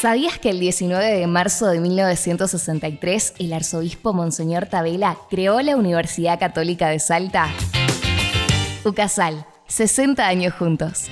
¿Sabías que el 19 de marzo de 1963 el arzobispo Monseñor Tabela creó la Universidad Católica de Salta? UCASAL, 60 años juntos.